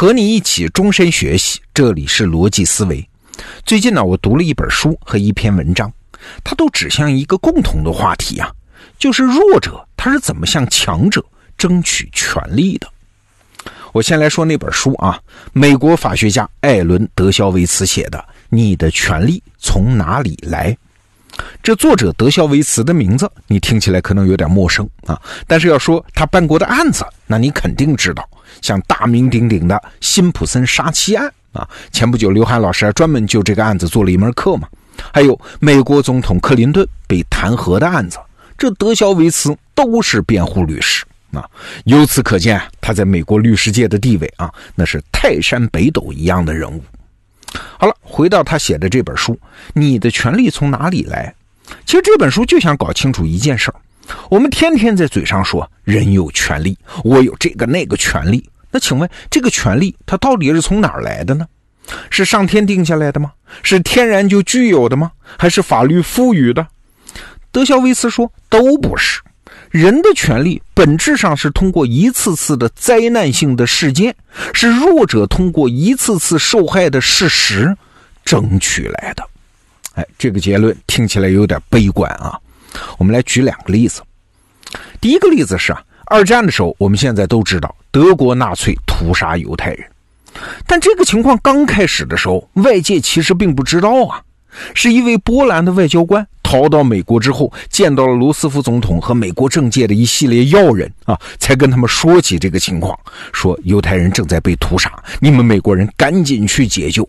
和你一起终身学习，这里是逻辑思维。最近呢，我读了一本书和一篇文章，它都指向一个共同的话题啊，就是弱者他是怎么向强者争取权利的。我先来说那本书啊，美国法学家艾伦·德肖维茨写的《你的权利从哪里来》。这作者德肖维茨的名字你听起来可能有点陌生啊，但是要说他办过的案子，那你肯定知道。像大名鼎鼎的辛普森杀妻案啊，前不久刘涵老师还专门就这个案子做了一门课嘛。还有美国总统克林顿被弹劾的案子，这德肖维茨都是辩护律师啊。由此可见，他在美国律师界的地位啊，那是泰山北斗一样的人物。好了，回到他写的这本书，《你的权利从哪里来》？其实这本书就想搞清楚一件事儿。我们天天在嘴上说人有权利，我有这个那个权利。那请问这个权利它到底是从哪儿来的呢？是上天定下来的吗？是天然就具有的吗？还是法律赋予的？德肖维茨说都不是。人的权利本质上是通过一次次的灾难性的事件，是弱者通过一次次受害的事实争取来的。哎，这个结论听起来有点悲观啊。我们来举两个例子。第一个例子是啊，二战的时候，我们现在都知道德国纳粹屠杀犹太人，但这个情况刚开始的时候，外界其实并不知道啊。是一位波兰的外交官逃到美国之后，见到了罗斯福总统和美国政界的一系列要人啊，才跟他们说起这个情况，说犹太人正在被屠杀，你们美国人赶紧去解救。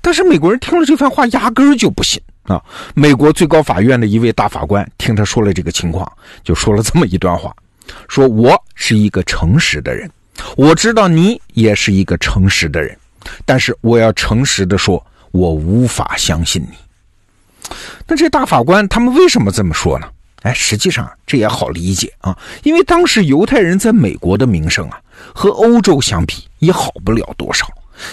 但是美国人听了这番话，压根儿就不信。啊！美国最高法院的一位大法官听他说了这个情况，就说了这么一段话：说我是一个诚实的人，我知道你也是一个诚实的人，但是我要诚实的说，我无法相信你。那这大法官他们为什么这么说呢？哎，实际上这也好理解啊，因为当时犹太人在美国的名声啊，和欧洲相比也好不了多少。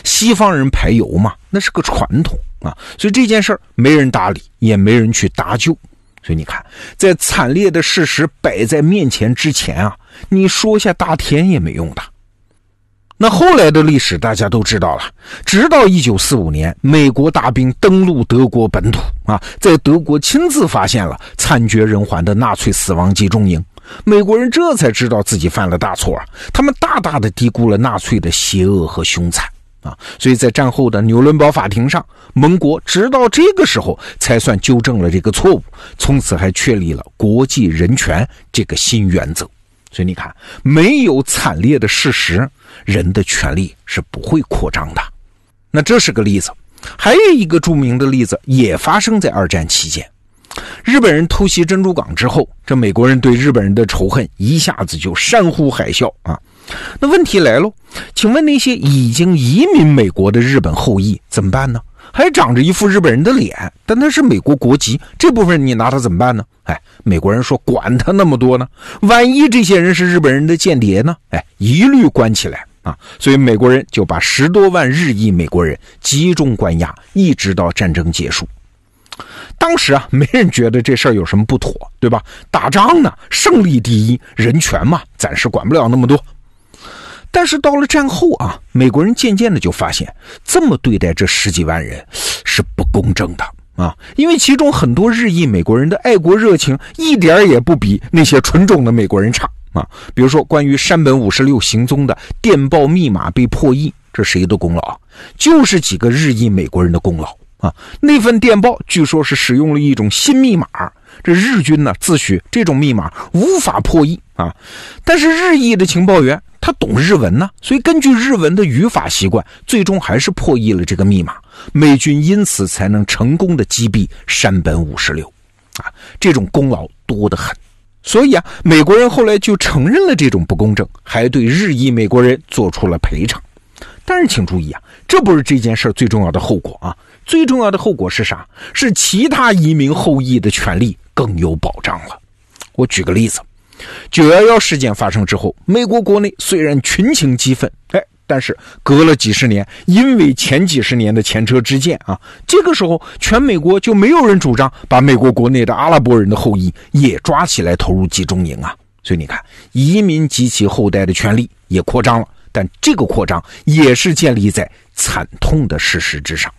西方人排油嘛，那是个传统啊，所以这件事儿没人搭理，也没人去搭救。所以你看，在惨烈的事实摆在面前之前啊，你说下大天也没用的。那后来的历史大家都知道了，直到一九四五年，美国大兵登陆德国本土啊，在德国亲自发现了惨绝人寰的纳粹死亡集中营，美国人这才知道自己犯了大错啊，他们大大的低估了纳粹的邪恶和凶残。啊，所以在战后的纽伦堡法庭上，盟国直到这个时候才算纠正了这个错误，从此还确立了国际人权这个新原则。所以你看，没有惨烈的事实，人的权利是不会扩张的。那这是个例子，还有一个著名的例子也发生在二战期间，日本人偷袭珍珠港之后，这美国人对日本人的仇恨一下子就山呼海啸啊。那问题来喽，请问那些已经移民美国的日本后裔怎么办呢？还长着一副日本人的脸，但他是美国国籍，这部分你拿他怎么办呢？哎，美国人说管他那么多呢，万一这些人是日本人的间谍呢？哎，一律关起来啊！所以美国人就把十多万日裔美国人集中关押，一直到战争结束。当时啊，没人觉得这事儿有什么不妥，对吧？打仗呢，胜利第一，人权嘛，暂时管不了那么多。但是到了战后啊，美国人渐渐的就发现，这么对待这十几万人是不公正的啊！因为其中很多日裔美国人的爱国热情一点也不比那些纯种的美国人差啊。比如说，关于山本五十六行踪的电报密码被破译，这谁的功劳？就是几个日裔美国人的功劳啊！那份电报据说是使用了一种新密码，这日军呢自诩这种密码无法破译啊，但是日裔的情报员。他懂日文呢，所以根据日文的语法习惯，最终还是破译了这个密码。美军因此才能成功的击毙山本五十六，啊，这种功劳多得很。所以啊，美国人后来就承认了这种不公正，还对日裔美国人做出了赔偿。但是请注意啊，这不是这件事最重要的后果啊，最重要的后果是啥？是其他移民后裔的权利更有保障了。我举个例子。九幺幺事件发生之后，美国国内虽然群情激愤，哎，但是隔了几十年，因为前几十年的前车之鉴啊，这个时候全美国就没有人主张把美国国内的阿拉伯人的后裔也抓起来投入集中营啊。所以你看，移民及其后代的权利也扩张了，但这个扩张也是建立在惨痛的事实之上。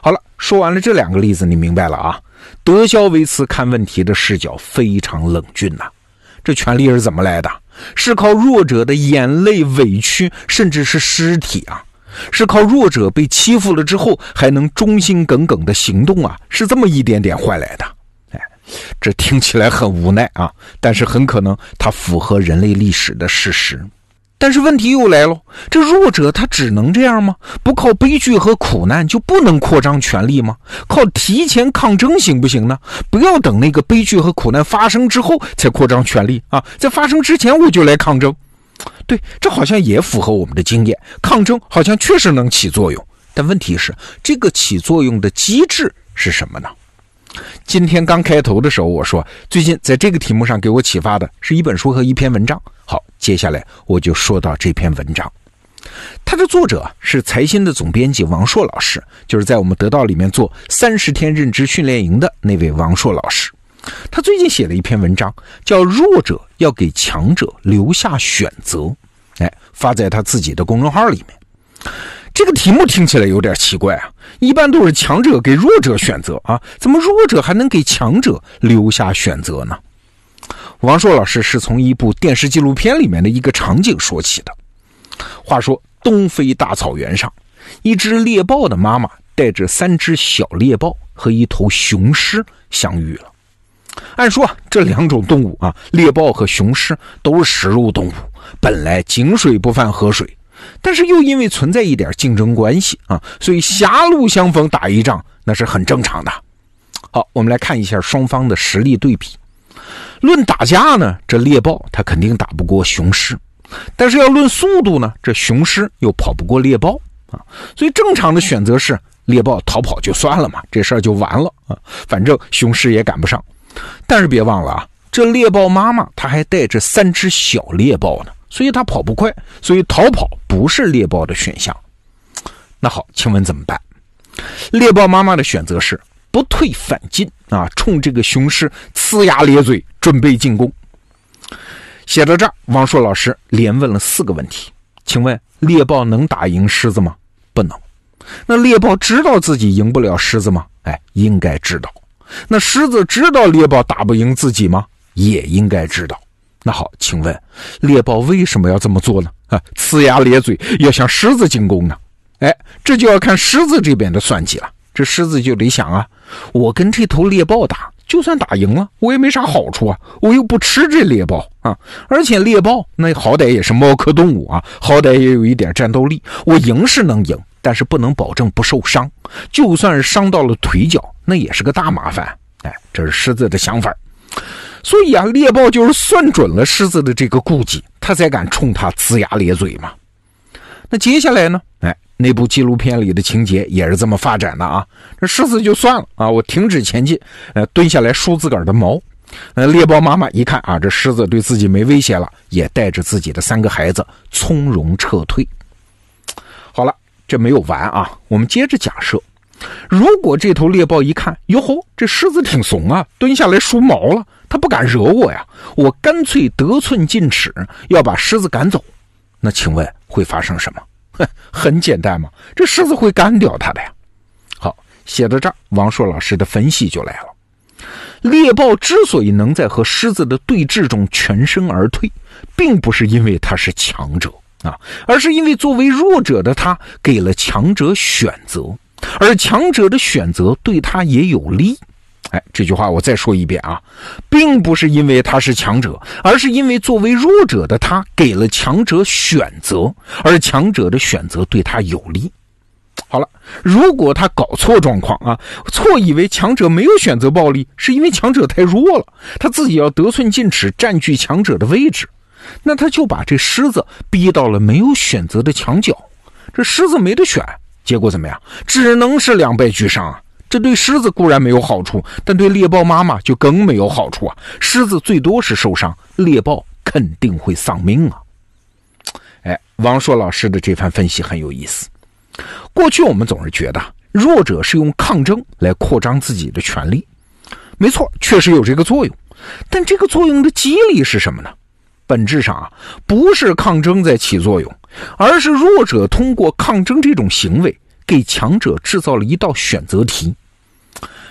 好了，说完了这两个例子，你明白了啊？德肖维茨看问题的视角非常冷峻呐。这权利是怎么来的？是靠弱者的眼泪、委屈，甚至是尸体啊！是靠弱者被欺负了之后还能忠心耿耿的行动啊！是这么一点点换来的。哎，这听起来很无奈啊，但是很可能它符合人类历史的事实。但是问题又来了，这弱者他只能这样吗？不靠悲剧和苦难就不能扩张权力吗？靠提前抗争行不行呢？不要等那个悲剧和苦难发生之后才扩张权力啊，在发生之前我就来抗争。对，这好像也符合我们的经验，抗争好像确实能起作用。但问题是，这个起作用的机制是什么呢？今天刚开头的时候，我说最近在这个题目上给我启发的是一本书和一篇文章。好，接下来我就说到这篇文章，它的作者是财新的总编辑王硕老师，就是在我们得到里面做三十天认知训练营的那位王硕老师。他最近写了一篇文章，叫《弱者要给强者留下选择》，哎，发在他自己的公众号里面。这个题目听起来有点奇怪啊，一般都是强者给弱者选择啊，怎么弱者还能给强者留下选择呢？王硕老师是从一部电视纪录片里面的一个场景说起的。话说，东非大草原上，一只猎豹的妈妈带着三只小猎豹和一头雄狮相遇了。按说这两种动物啊，猎豹和雄狮都是食肉动物，本来井水不犯河水。但是又因为存在一点竞争关系啊，所以狭路相逢打一仗那是很正常的。好，我们来看一下双方的实力对比。论打架呢，这猎豹它肯定打不过雄狮，但是要论速度呢，这雄狮又跑不过猎豹啊。所以正常的选择是猎豹逃跑就算了嘛，这事儿就完了啊。反正雄狮也赶不上。但是别忘了啊，这猎豹妈妈它还带着三只小猎豹呢。所以它跑不快，所以逃跑不是猎豹的选项。那好，请问怎么办？猎豹妈妈的选择是不退反进啊，冲这个雄狮呲牙咧嘴，准备进攻。写到这儿，王硕老师连问了四个问题。请问猎豹能打赢狮子吗？不能。那猎豹知道自己赢不了狮子吗？哎，应该知道。那狮子知道猎豹打不赢自己吗？也应该知道。那好，请问猎豹为什么要这么做呢？啊，呲牙咧嘴要向狮子进攻呢？哎，这就要看狮子这边的算计了。这狮子就得想啊，我跟这头猎豹打，就算打赢了，我也没啥好处啊，我又不吃这猎豹啊。而且猎豹那好歹也是猫科动物啊，好歹也有一点战斗力。我赢是能赢，但是不能保证不受伤。就算是伤到了腿脚，那也是个大麻烦。哎，这是狮子的想法。所以啊，猎豹就是算准了狮子的这个顾忌，他才敢冲他呲牙咧嘴嘛。那接下来呢？哎，那部纪录片里的情节也是这么发展的啊。这狮子就算了啊，我停止前进，呃，蹲下来梳自个儿的毛。呃，猎豹妈妈一看啊，这狮子对自己没威胁了，也带着自己的三个孩子从容撤退。好了，这没有完啊，我们接着假设。如果这头猎豹一看，哟吼，这狮子挺怂啊，蹲下来梳毛了，它不敢惹我呀，我干脆得寸进尺，要把狮子赶走，那请问会发生什么？哼，很简单嘛，这狮子会干掉它的呀。好，写到这儿，王硕老师的分析就来了。猎豹之所以能在和狮子的对峙中全身而退，并不是因为它是强者啊，而是因为作为弱者的它给了强者选择。而强者的选择对他也有利，哎，这句话我再说一遍啊，并不是因为他是强者，而是因为作为弱者的他给了强者选择，而强者的选择对他有利。好了，如果他搞错状况啊，错以为强者没有选择暴力，是因为强者太弱了，他自己要得寸进尺，占据强者的位置，那他就把这狮子逼到了没有选择的墙角，这狮子没得选。结果怎么样？只能是两败俱伤啊！这对狮子固然没有好处，但对猎豹妈妈就更没有好处啊！狮子最多是受伤，猎豹肯定会丧命啊！哎，王硕老师的这番分析很有意思。过去我们总是觉得弱者是用抗争来扩张自己的权利，没错，确实有这个作用。但这个作用的机理是什么呢？本质上啊，不是抗争在起作用，而是弱者通过抗争这种行为，给强者制造了一道选择题。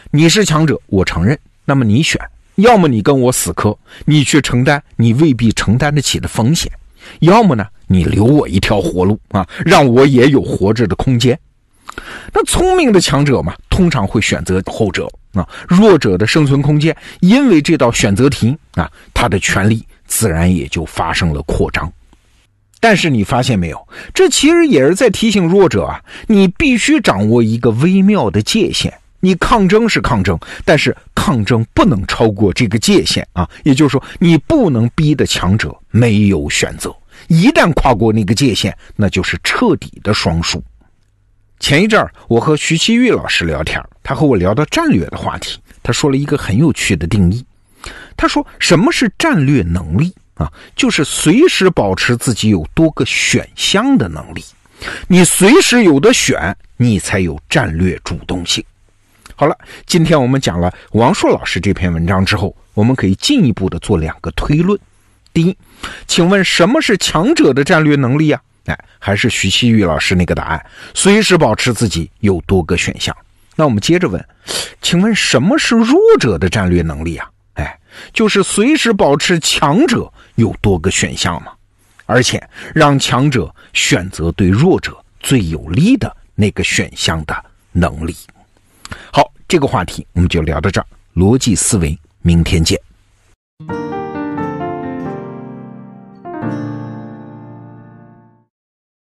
你是强者，我承认，那么你选，要么你跟我死磕，你去承担你未必承担得起的风险；要么呢，你留我一条活路啊，让我也有活着的空间。那聪明的强者嘛，通常会选择后者啊。弱者的生存空间，因为这道选择题啊，他的权利自然也就发生了扩张。但是你发现没有，这其实也是在提醒弱者啊，你必须掌握一个微妙的界限。你抗争是抗争，但是抗争不能超过这个界限啊。也就是说，你不能逼得强者没有选择。一旦跨过那个界限，那就是彻底的双输。前一阵儿，我和徐奇玉老师聊天，他和我聊到战略的话题。他说了一个很有趣的定义。他说：“什么是战略能力啊？就是随时保持自己有多个选项的能力。你随时有的选，你才有战略主动性。”好了，今天我们讲了王硕老师这篇文章之后，我们可以进一步的做两个推论。第一，请问什么是强者的战略能力啊？哎，还是徐熙玉老师那个答案，随时保持自己有多个选项。那我们接着问，请问什么是弱者的战略能力啊？哎，就是随时保持强者有多个选项嘛，而且让强者选择对弱者最有利的那个选项的能力。好，这个话题我们就聊到这儿。逻辑思维，明天见。